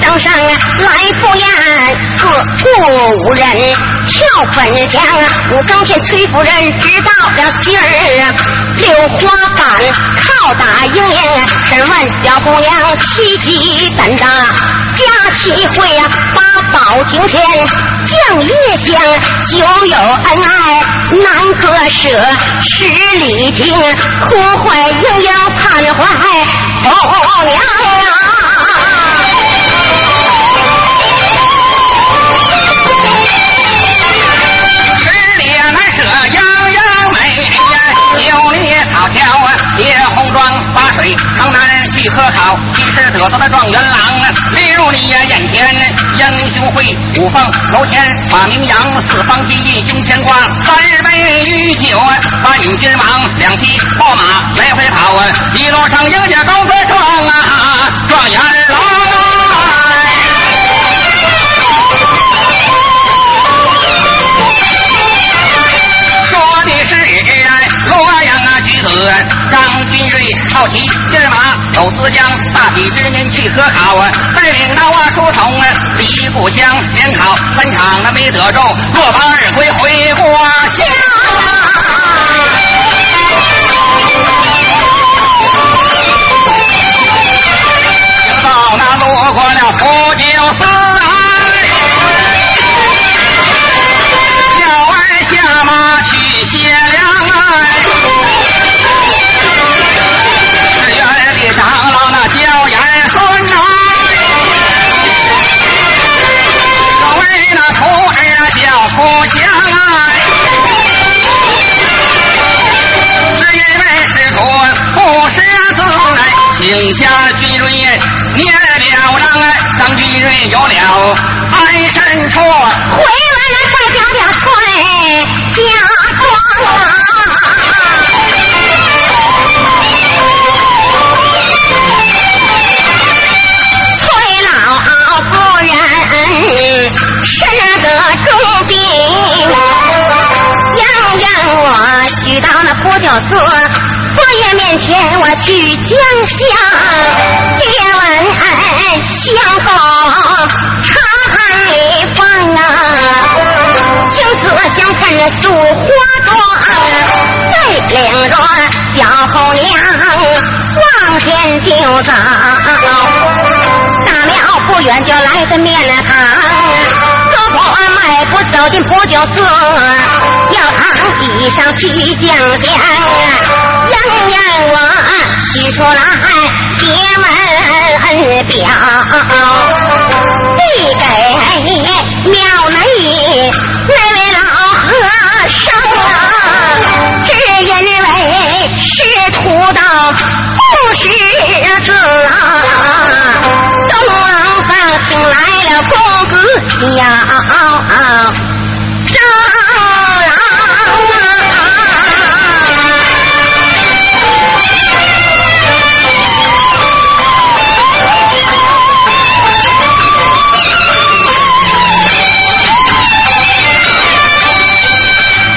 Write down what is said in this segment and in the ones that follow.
登上来赴宴，此处无人跳粉墙。五更天，崔夫人知道了今儿，六花板靠打营，审问小姑娘气急胆大，佳期会呀八宝庭前将夜香，久有恩爱难割舍，十里亭哭坏莺莺盼怀红娘啊。九里草桥啊别红妆，把水长南去科考，七十得到的状元郎啊，例如你呀眼前英雄会，五凤楼前把名扬，四方金印胸前挂，三杯御酒啊，把女君王，两匹宝马来回跑啊，一路上迎接高歌状啊，状元郎瑞，好骑骏马走思江，大喜之年去科考啊，带领那啊书童啊离故乡，联考三场啊没得中，落榜二归回故乡。行到那路过了普救寺哎，不相爱，只因为是个不识字来，请下军人，免了了。来，当军人有了安身处，回来。来。再讲点醋。到那普救寺，佛爷面前我去将相，借问相公茶里放啊，青色相衬绣花妆，再领着小红娘往前就走。大庙不远就来个面堂，我迈步走进普救寺，庙堂椅上去讲讲，洋洋我取出来结门表，递给庙内那位老和尚啊，只因为是徒道不识字啊。东王房请来了公子小张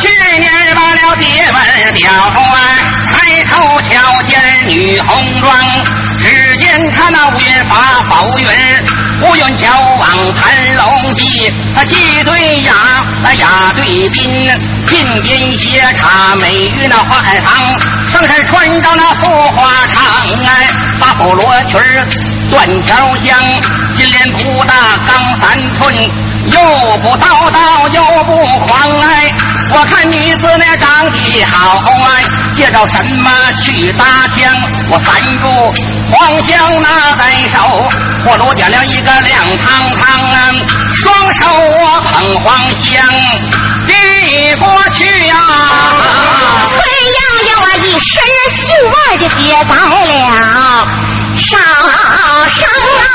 去年罢了爹们表啊，抬头瞧见女红妆，只见他那五云发宝云，五云交往盘龙记，他鸡对鸭，啊鸭对宾，鬓边斜插美玉那花海棠，上身穿着那素花裳哎，八宝罗裙断条香，金莲不大刚三寸。又不叨叨又不狂哎，我看女子那长得好哎，借着什么去搭腔？我三柱黄香拿在手，我撸点了一个亮堂堂啊，双手我捧黄香递过去呀、崔洋洋啊，一身绣外就接在了上上啊。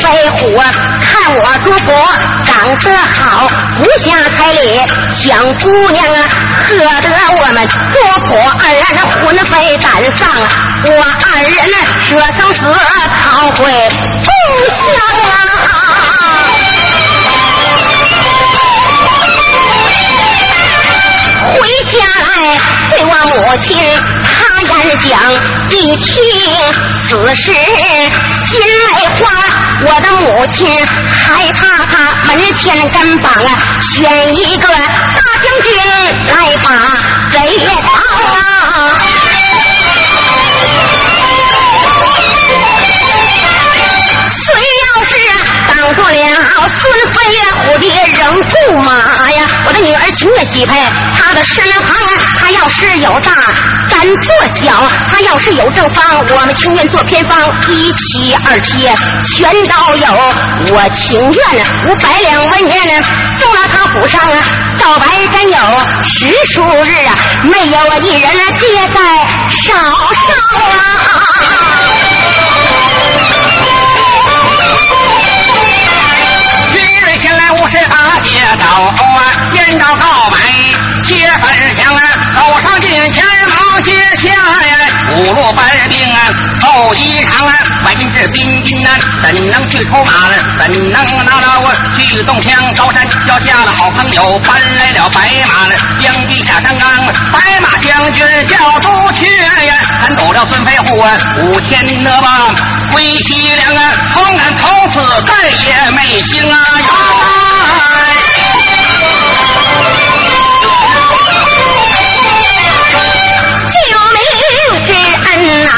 飞虎看我主婆长得好，不下彩礼想姑娘啊，喝得我们婆婆二人魂飞胆丧，我二人舍生死逃回故乡啊。回家来对我母亲她言讲，一听此事心内慌，我的母亲害怕他门前跟绑啊，选一个大将军来把贼绑啊。住了孙飞虎的扔驸马呀，我的女儿情愿喜配他的身旁啊。他要是有大，咱做小；他要是有正方，我们情愿做偏方。一妻二妻全都有，我情愿五百两文银送到他府上啊。到白真有十数日啊，没有我一人接在手上啊。前来五十大街道啊，见到告买接粉香啊，走上近前忙接下呀，五路班兵啊，后一场啊，文质彬彬啊，怎能去出马呢？怎能拿到我去动枪？高山脚下了好朋友搬来了白马呢，将军下山岗，白马将军叫朱雀呀，赶走了孙飞虎啊，五千的吧归西凉啊，从俺从此再也没情啊。救命之恩呐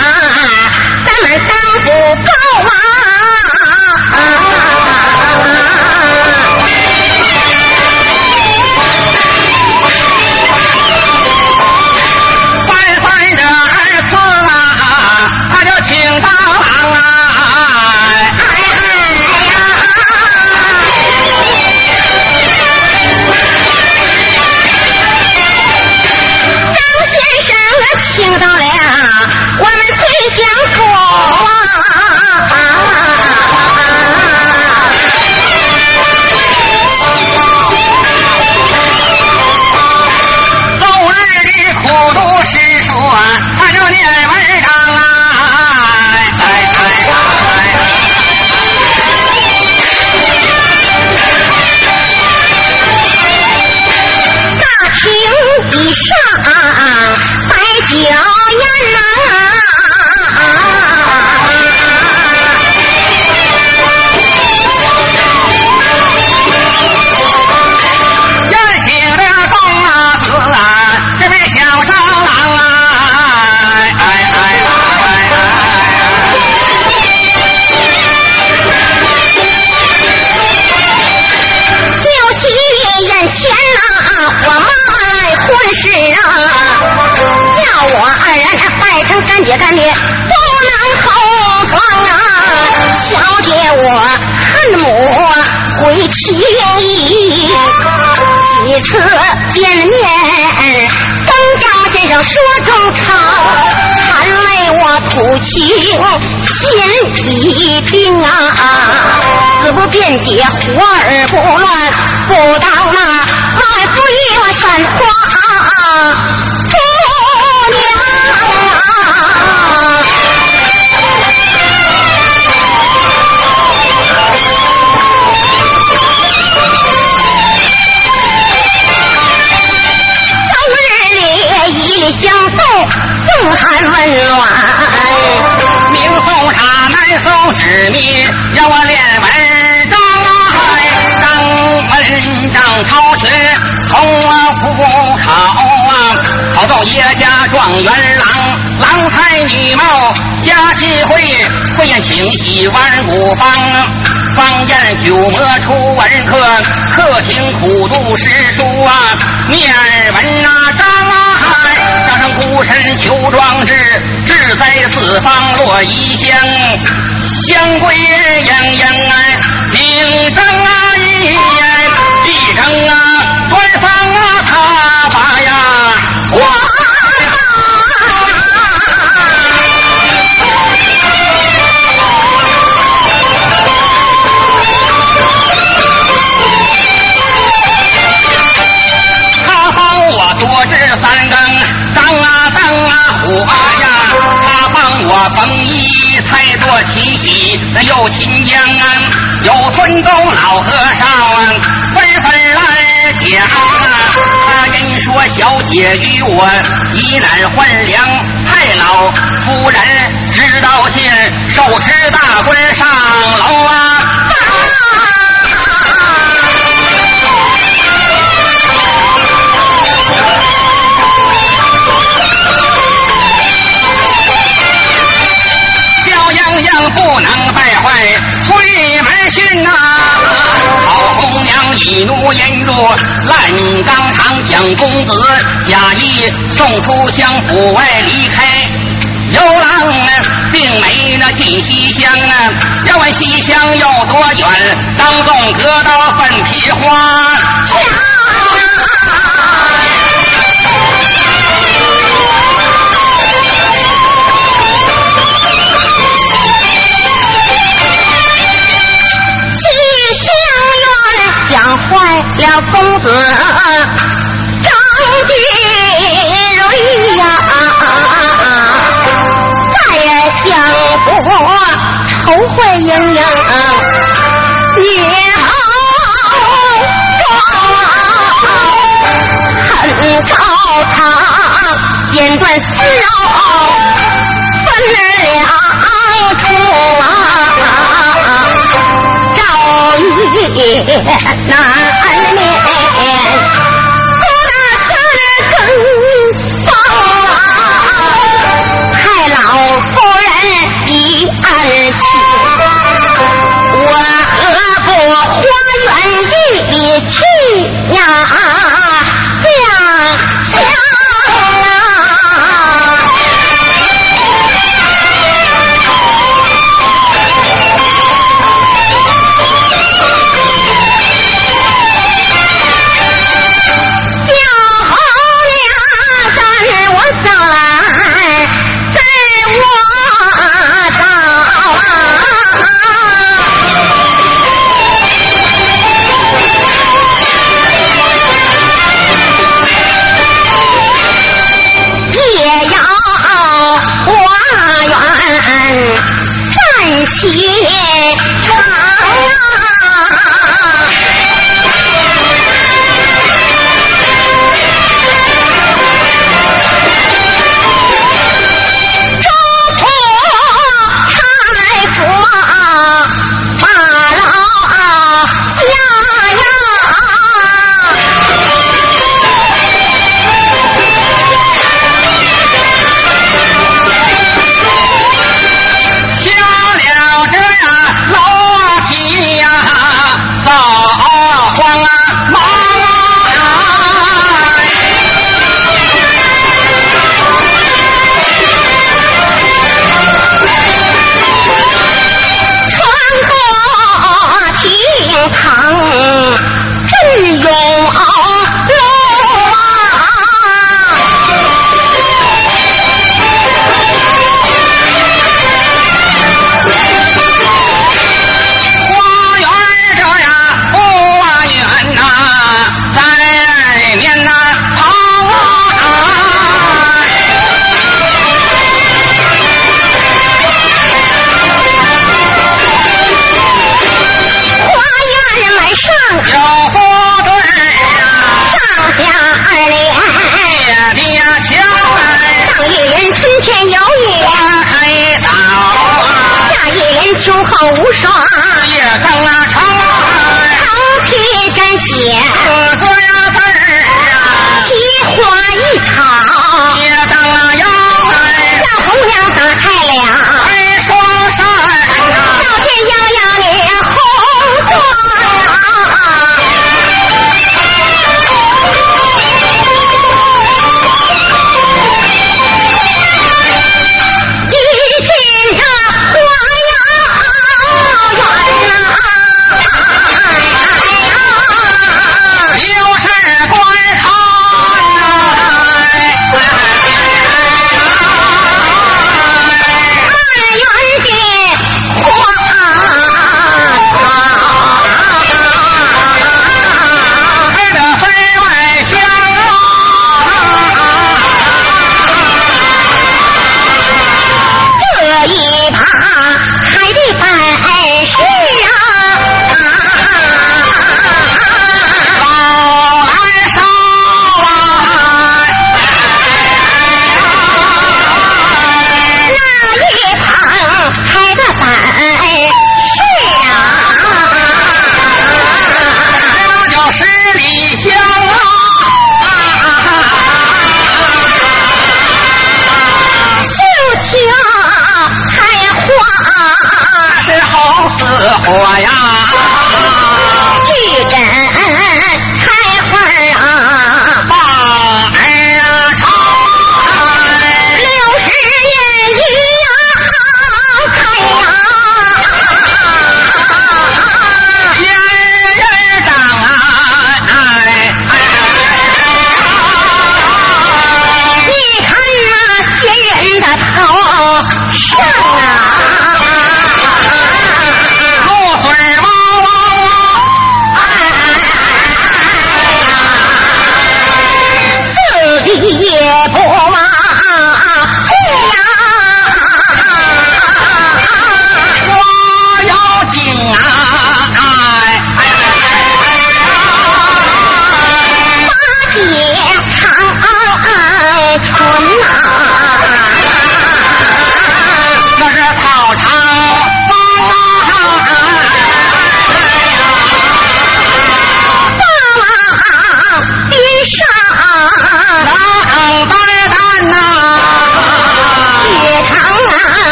咱们当不够啊心已定啊。死不辩解，活而不乱，不当那满腹一山花姑娘啊。周日里以礼相送，送寒问暖。明送，纸密，让我练文章章朝群从虎考啊，考中叶家状元郎，郎才女貌佳期会，会宴清喜万古芳，坊间酒魔出文客，客厅苦读诗书啊，念文啊张啊孤身求壮志，志在四方落异乡，乡归人莺莺哎，名争啊一一争啊，官方啊他缝衣才多七喜，那有秦江啊，有村东老和尚啊，纷纷来讲啊。他人说小姐与我一难换粮，太老夫人知道信，手持大棍上楼啊。不能败坏崔门训呐、好红娘一怒引入烂钢厂，将公子假意送出乡府外离开。游郎啊，并没那进西厢啊，要问西厢有多远，当中隔到粉皮花了公子张金瑞呀，在相府愁坏盈盈，女好妆，恨朝堂剪断丝绕，难免，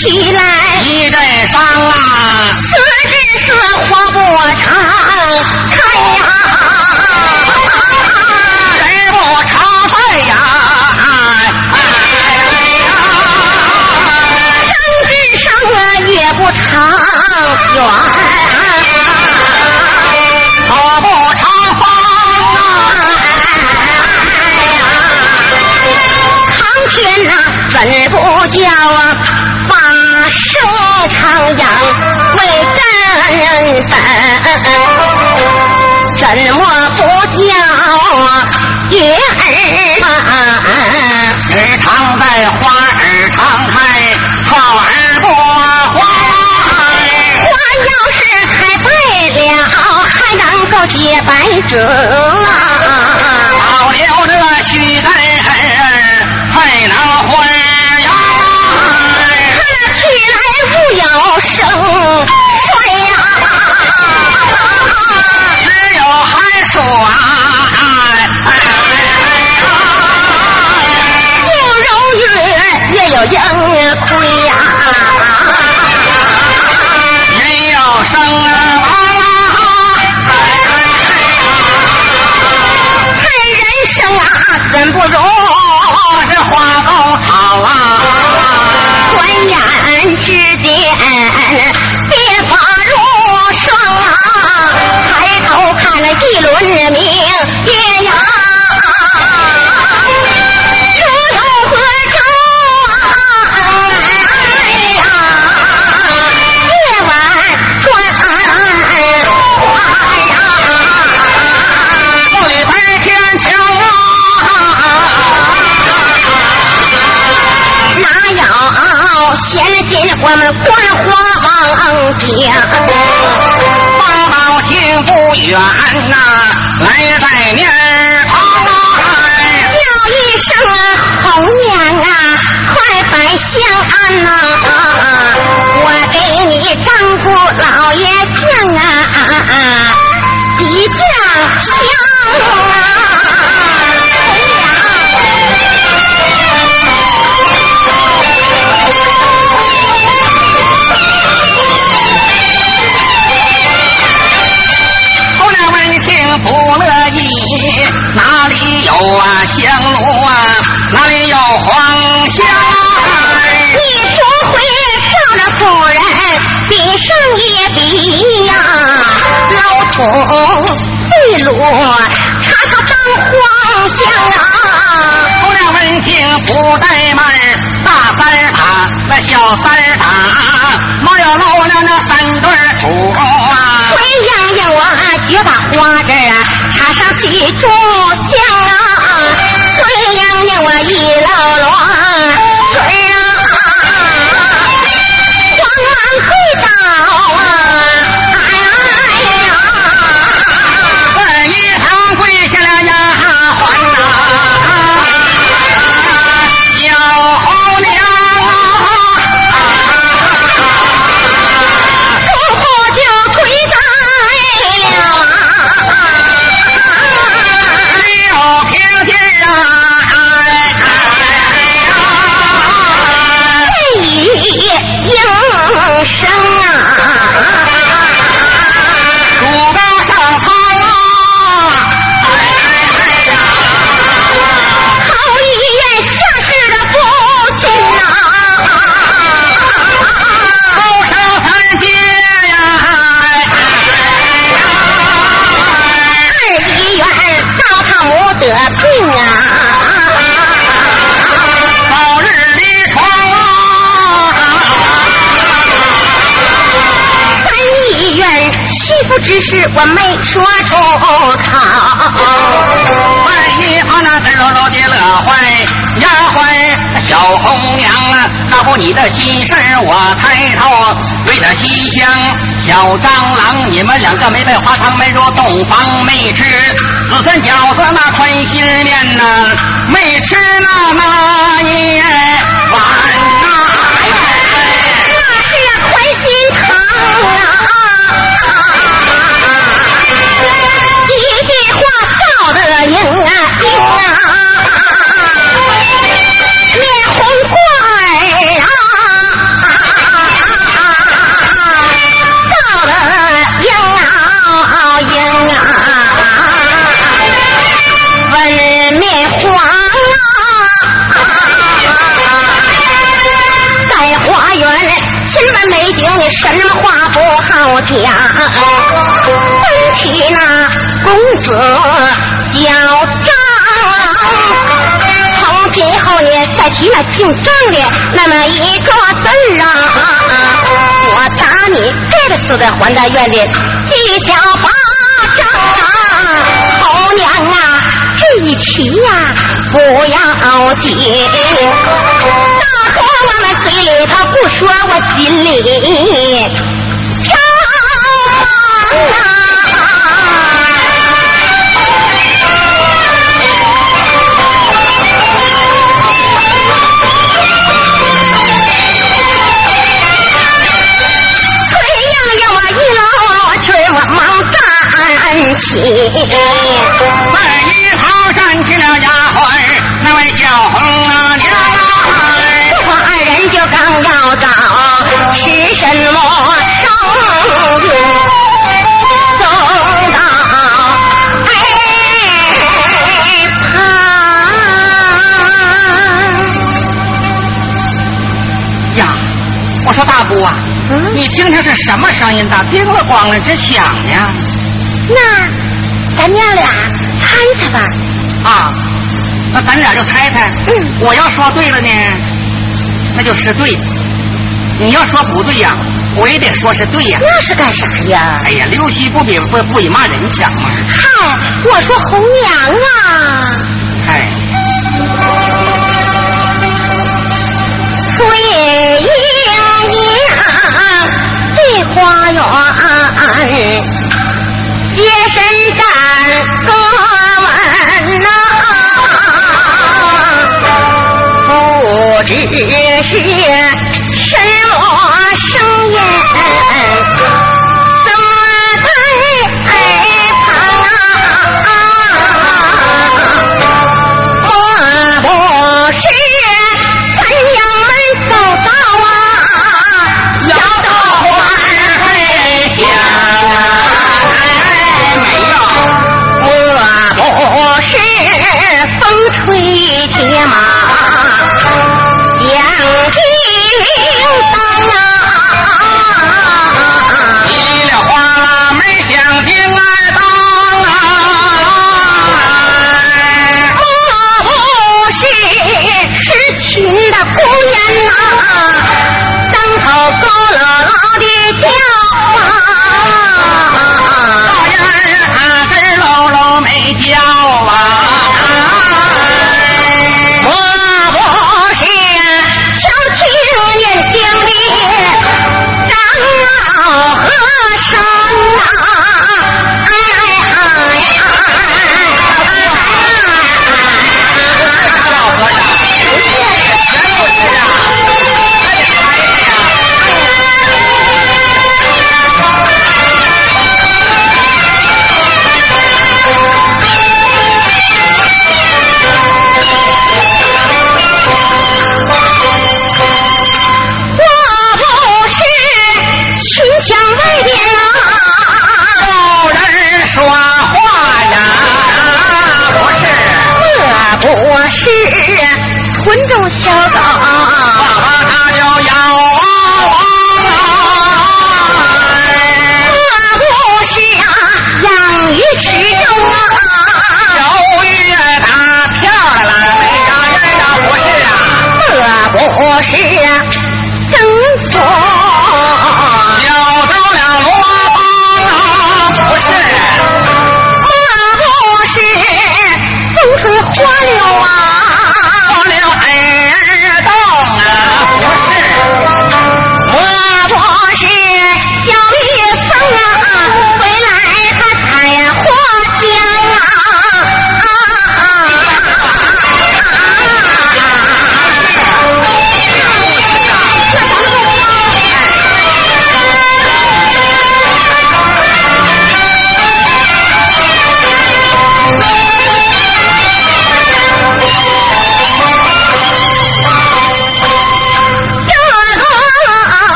起来，争啊！好了，那徐太儿还能还呀？看起来不要生帅呀、只有寒霜。有阳。老土贿赂，查他当皇相啊！红娘闻听不怠慢，大三儿打那小三儿打，没有漏了那三对儿土啊！崔莺莺我就把花枝啊插上几炷香啊，崔莺莺我一搂落你的心事我猜透。为了西厢小蟑螂，你们两个没拜花堂，没入洞房，没吃子孙饺子那宽心面呐、没吃那那姓张的那么一个字儿啊！我打你这个死的还在院里犄角巴掌啊！红娘啊，这一提呀、不要紧。大哥，我们嘴里他不说，我心里起。二一旁站起了丫鬟，那位小红啊娘啊！这话二人就刚要找，是什么声音？走到哎旁，呀，我说大姑啊，嗯你听听是什么声音咋叮了咣了直响呢？那咱娘俩猜猜吧。啊，那咱俩就猜猜。嗯我要说对了呢，那就是对；你要说不对呀，我也得说是对呀。那是干啥呀？哎呀，溜须不比不不比骂人强嘛！嗨，我说红娘啊，哎，崔莺莺这花园，妾身站个稳呐，不知是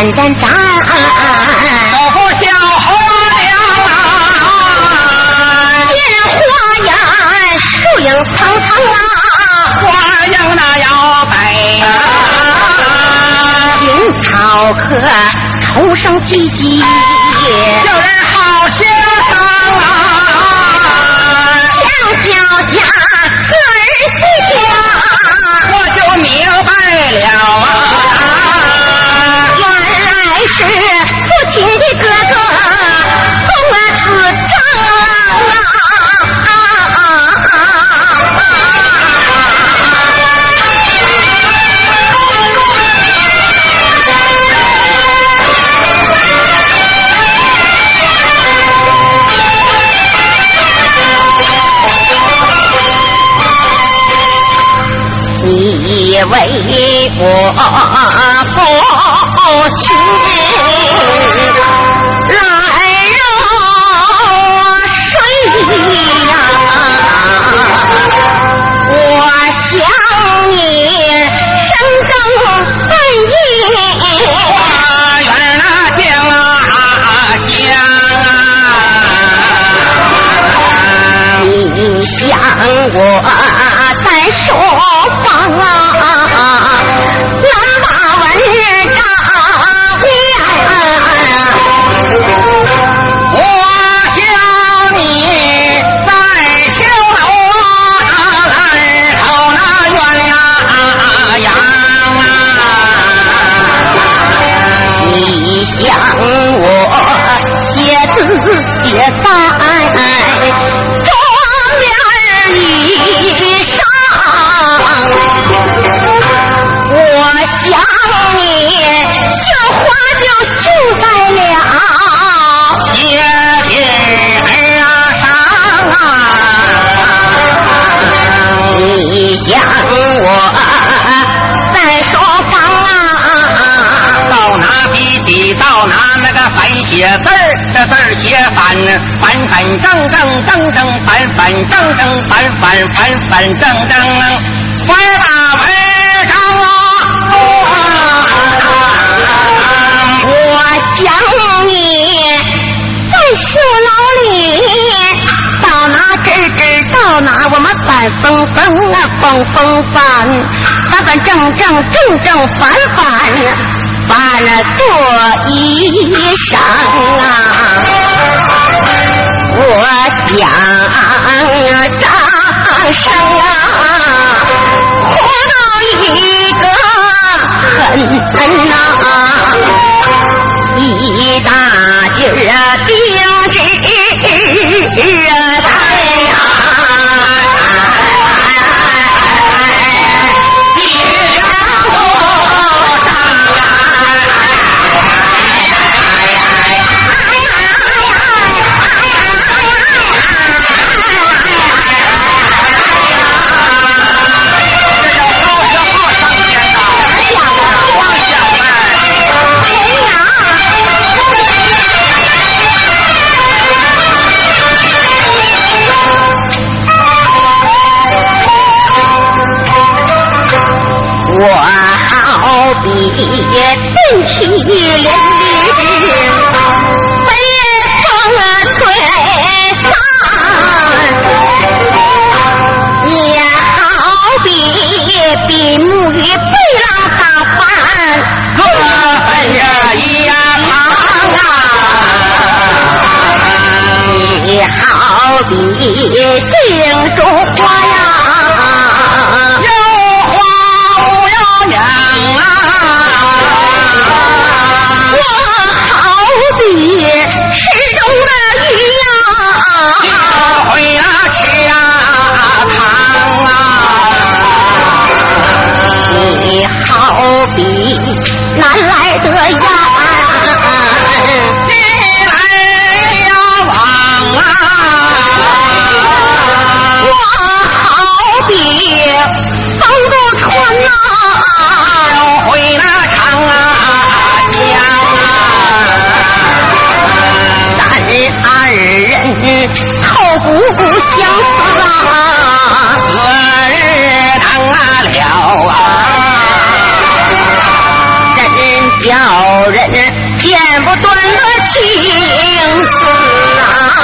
战战战，手扶小红娘见花颜，树影苍苍啊，花影那摇摆青草客愁声唧唧，为我父亲写字儿，这字儿写反反反正正正正反反正正反反反反正正，反把文章啊，我想你在书楼里，到哪吱吱，到哪我们反风风啊，风风，反反正正，正正反反，把那做衣裳啊。我想张生啊，活到一个很呐、一大劲儿啊，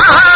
ha ha!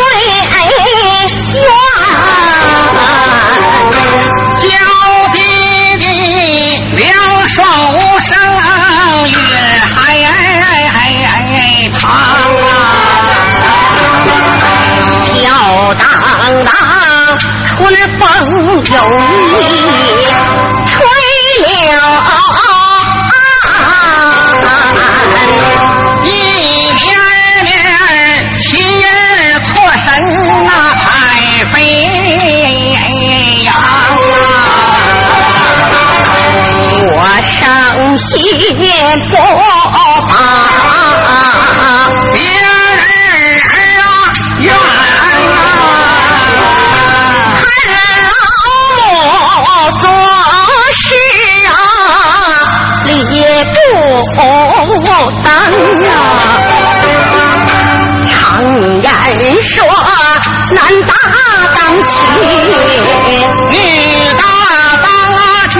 那春风有意吹柳一年年亲人错神那太飞呀我伤心也，不等啊。常言说，男大当妻，女大。当家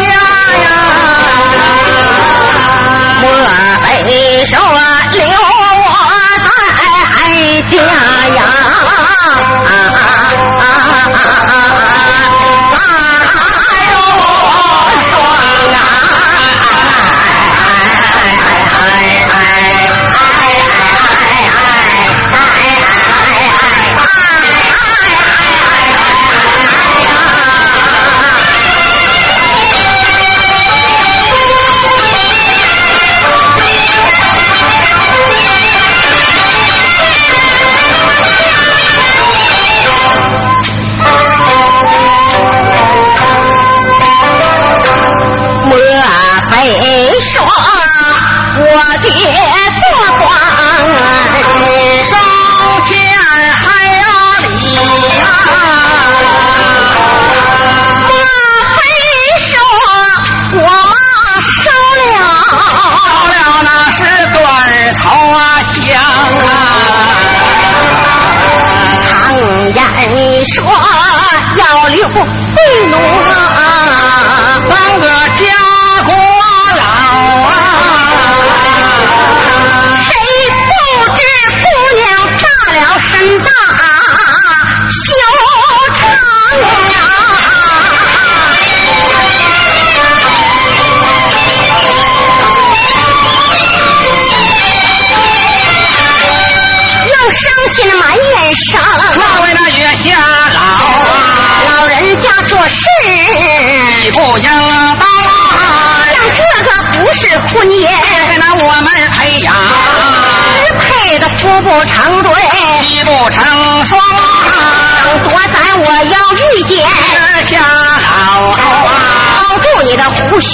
留贵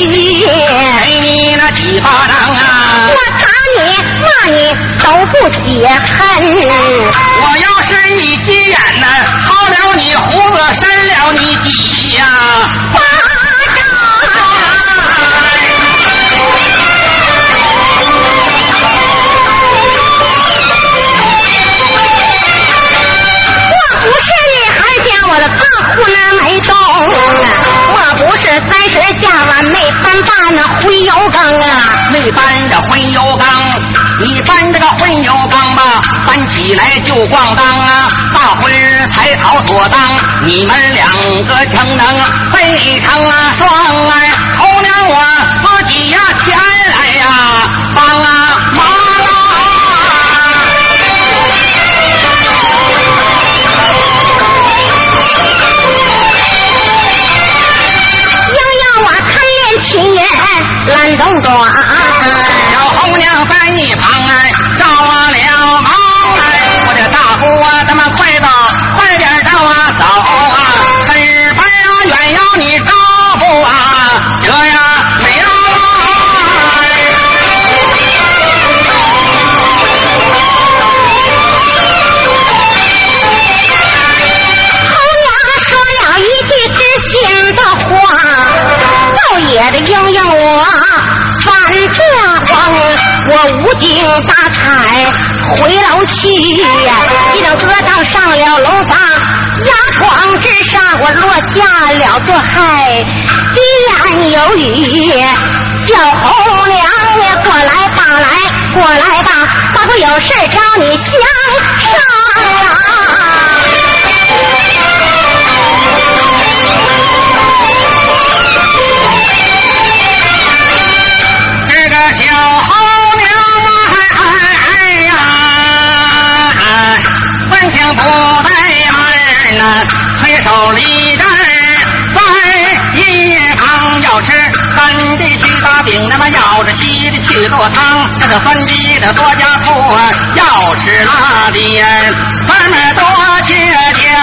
你的胡须，给你那几巴掌啊！我打你骂你都不解恨，当啊，没搬着荤油缸，你搬这个荤油缸吧，搬起来就咣当啊，大婚才草所当，你们两个逞能非常啊双啊，头娘我自己呀前来呀帮啊忙啊。短。我无精打采回楼去呀，一等哥当上了楼房，压床之上我落下了座害，低言有雨，叫红娘呀过来吧来，过来吧，大哥有事找你相商啊。不带门呐，推手里阵在一旁要吃三的去打饼，那么要着稀的去做汤，那个三的的多加醋，要吃辣的三么多切点，